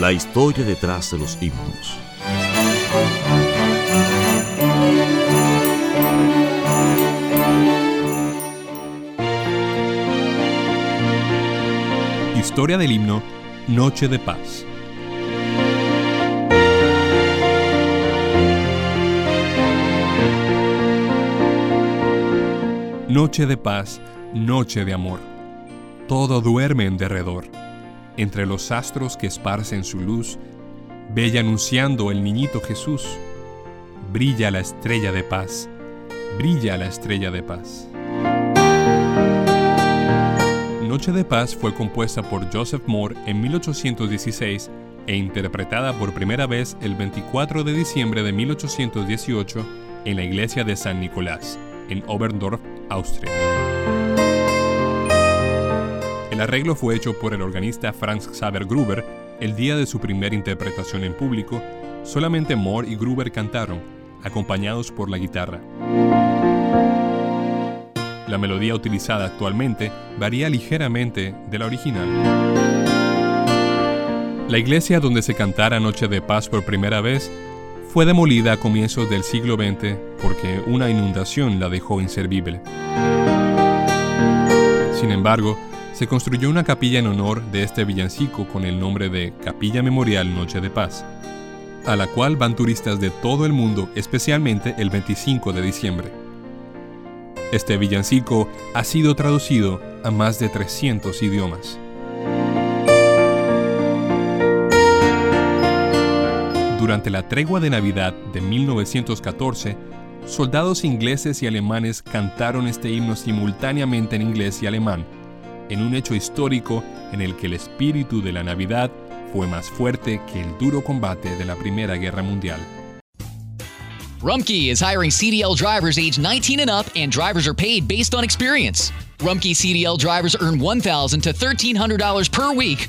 La historia detrás de los himnos. Historia del himno Noche de Paz. Noche de paz, noche de amor. Todo duerme en derredor. Entre los astros que esparcen su luz, bella anunciando el niñito Jesús. Brilla la estrella de paz, brilla la estrella de paz. Noche de Paz fue compuesta por Joseph Moore en 1816 e interpretada por primera vez el 24 de diciembre de 1818 en la iglesia de San Nicolás, en Oberndorf, Austria. El arreglo fue hecho por el organista Franz Xaver Gruber el día de su primera interpretación en público. Solamente Moore y Gruber cantaron, acompañados por la guitarra. La melodía utilizada actualmente varía ligeramente de la original. La iglesia donde se cantara Noche de Paz por primera vez fue demolida a comienzos del siglo XX porque una inundación la dejó inservible. Sin embargo, se construyó una capilla en honor de este villancico con el nombre de Capilla Memorial Noche de Paz, a la cual van turistas de todo el mundo, especialmente el 25 de diciembre. Este villancico ha sido traducido a más de 300 idiomas. Durante la tregua de Navidad de 1914, soldados ingleses y alemanes cantaron este himno simultáneamente en inglés y alemán, en un hecho histórico en el que el espíritu de la Navidad fue más fuerte que el duro combate de la Primera Guerra Mundial. Rumkey is hiring CDL drivers age 19 and up, and drivers are paid based on experience. Rumkey CDL drivers earn $1,000 to $1,300 per week,